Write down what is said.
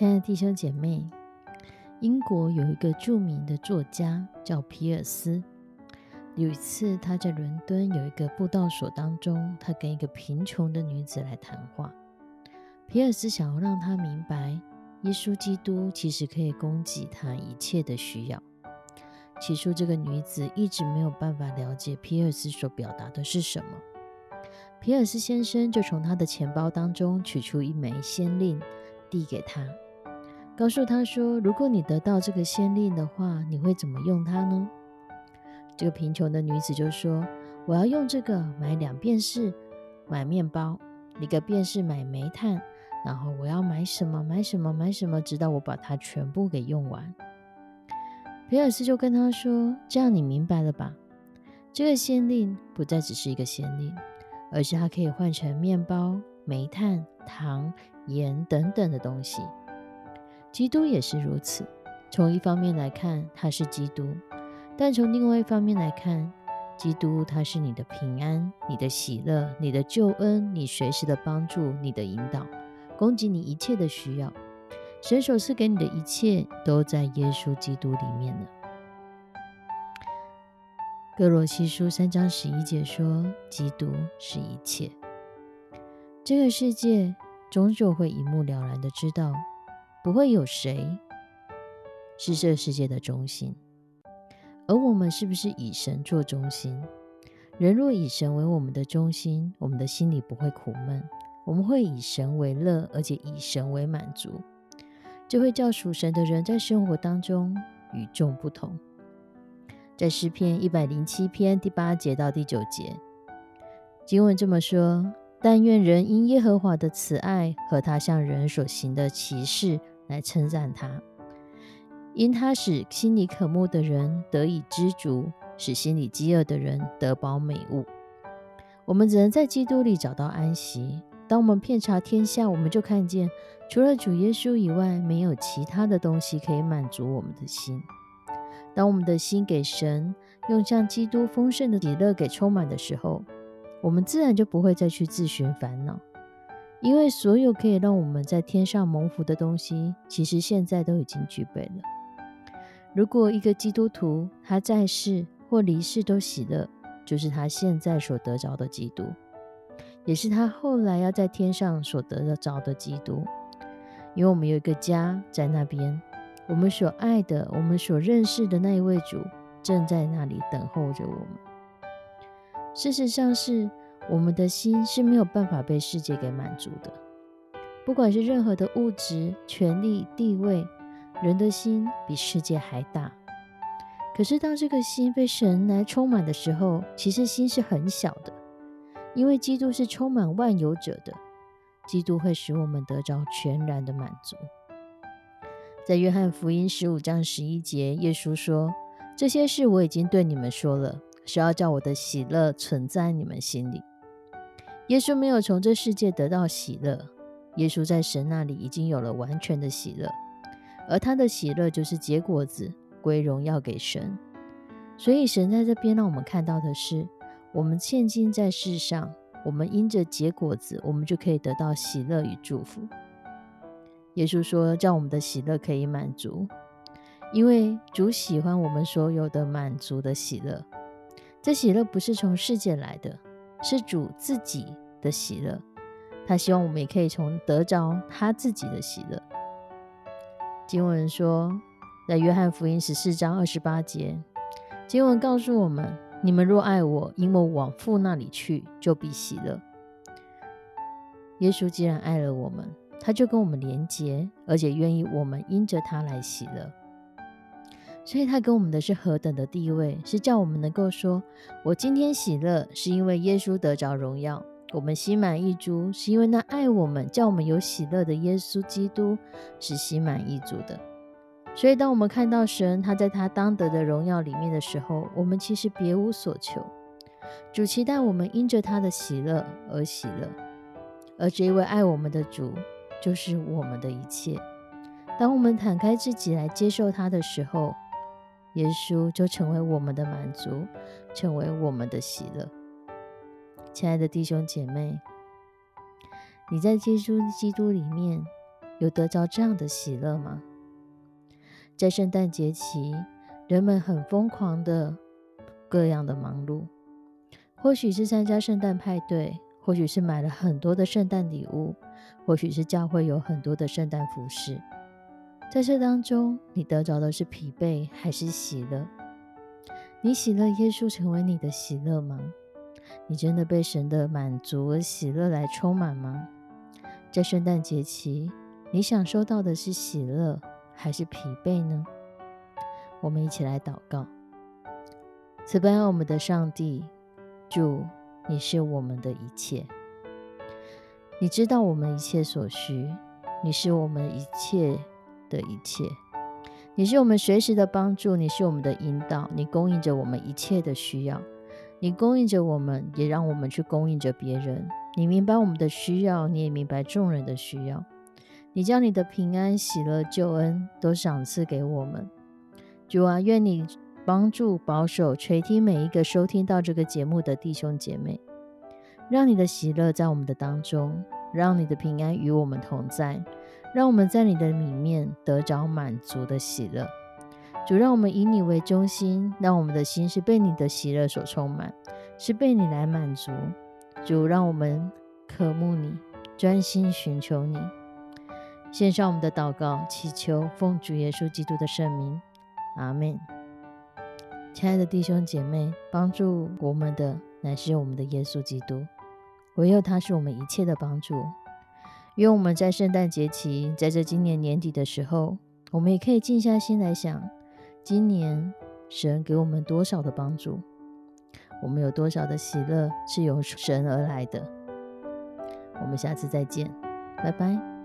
亲爱的弟兄姐妹，英国有一个著名的作家叫皮尔斯。有一次，他在伦敦有一个布道所当中，他跟一个贫穷的女子来谈话。皮尔斯想要让她明白，耶稣基督其实可以供给他一切的需要。起初，这个女子一直没有办法了解皮尔斯所表达的是什么。皮尔斯先生就从他的钱包当中取出一枚先令，递给他。告诉他说：“如果你得到这个先令的话，你会怎么用它呢？”这个贫穷的女子就说：“我要用这个买两便士，买面包；一个便士买煤炭。然后我要买什么？买什么？买什么？直到我把它全部给用完。”皮尔斯就跟他说：“这样你明白了吧？这个先令不再只是一个先令，而是它可以换成面包、煤炭、糖、盐等等的东西。”基督也是如此。从一方面来看，他是基督；但从另外一方面来看，基督他是你的平安、你的喜乐、你的救恩、你随时的帮助、你的引导，供给你一切的需要。神所赐给你的一切，都在耶稣基督里面了。哥罗西书三章十一节说：“基督是一切。”这个世界终究会一目了然的知道。不会有谁是这世界的中心，而我们是不是以神做中心？人若以神为我们的中心，我们的心里不会苦闷，我们会以神为乐，而且以神为满足，就会叫属神的人在生活当中与众不同。在诗篇一百零七篇第八节到第九节，经文这么说：但愿人因耶和华的慈爱和他向人所行的奇事。来称赞他，因他使心里渴慕的人得以知足，使心里饥饿的人得饱美物。我们只能在基督里找到安息。当我们遍查天下，我们就看见，除了主耶稣以外，没有其他的东西可以满足我们的心。当我们的心给神用像基督丰盛的喜乐给充满的时候，我们自然就不会再去自寻烦恼。因为所有可以让我们在天上蒙福的东西，其实现在都已经具备了。如果一个基督徒他在世或离世都喜乐，就是他现在所得着的基督，也是他后来要在天上所得着的基督。因为我们有一个家在那边，我们所爱的、我们所认识的那一位主正在那里等候着我们。事实上是。我们的心是没有办法被世界给满足的，不管是任何的物质、权力、地位，人的心比世界还大。可是当这个心被神来充满的时候，其实心是很小的，因为基督是充满万有者的，基督会使我们得着全然的满足。在约翰福音十五章十一节，耶稣说：“这些事我已经对你们说了，是要叫我的喜乐存在你们心里。”耶稣没有从这世界得到喜乐，耶稣在神那里已经有了完全的喜乐，而他的喜乐就是结果子归荣耀给神。所以神在这边让我们看到的是，我们现今在世上，我们因着结果子，我们就可以得到喜乐与祝福。耶稣说，叫我们的喜乐可以满足，因为主喜欢我们所有的满足的喜乐。这喜乐不是从世界来的。是主自己的喜乐，他希望我们也可以从得着他自己的喜乐。经文说，在约翰福音十四章二十八节，经文告诉我们：你们若爱我，因我往父那里去，就必喜乐。耶稣既然爱了我们，他就跟我们连结，而且愿意我们因着他来喜乐。所以他给我们的是何等的地位，是叫我们能够说：我今天喜乐，是因为耶稣得着荣耀；我们心满意足，是因为那爱我们、叫我们有喜乐的耶稣基督是心满意足的。所以，当我们看到神他在他当得的荣耀里面的时候，我们其实别无所求。主期待我们因着他的喜乐而喜乐，而这一位爱我们的主就是我们的一切。当我们坦开自己来接受他的时候，耶稣就成为我们的满足，成为我们的喜乐。亲爱的弟兄姐妹，你在耶稣基督里面有得着这样的喜乐吗？在圣诞节期，人们很疯狂的各样的忙碌，或许是参加圣诞派对，或许是买了很多的圣诞礼物，或许是教会有很多的圣诞服饰。在这当中，你得着的是疲惫还是喜乐？你喜乐耶稣成为你的喜乐吗？你真的被神的满足和喜乐来充满吗？在圣诞节期，你享受到的是喜乐还是疲惫呢？我们一起来祷告：慈悲爱我们的上帝，主，你是我们的一切，你知道我们一切所需，你是我们一切。的一切，你是我们随时的帮助，你是我们的引导，你供应着我们一切的需要，你供应着我们，也让我们去供应着别人。你明白我们的需要，你也明白众人的需要。你将你的平安、喜乐、救恩都赏赐给我们。主啊，愿你帮助、保守、垂听每一个收听到这个节目的弟兄姐妹，让你的喜乐在我们的当中，让你的平安与我们同在。让我们在你的里面得着满足的喜乐，主，让我们以你为中心，让我们的心是被你的喜乐所充满，是被你来满足。主，让我们渴慕你，专心寻求你。献上我们的祷告，祈求奉主耶稣基督的圣名，阿门。亲爱的弟兄姐妹，帮助我们的乃是我们的耶稣基督，唯有他是我们一切的帮助。愿我们在圣诞节期，在这今年年底的时候，我们也可以静下心来想，今年神给我们多少的帮助，我们有多少的喜乐是由神而来的。我们下次再见，拜拜。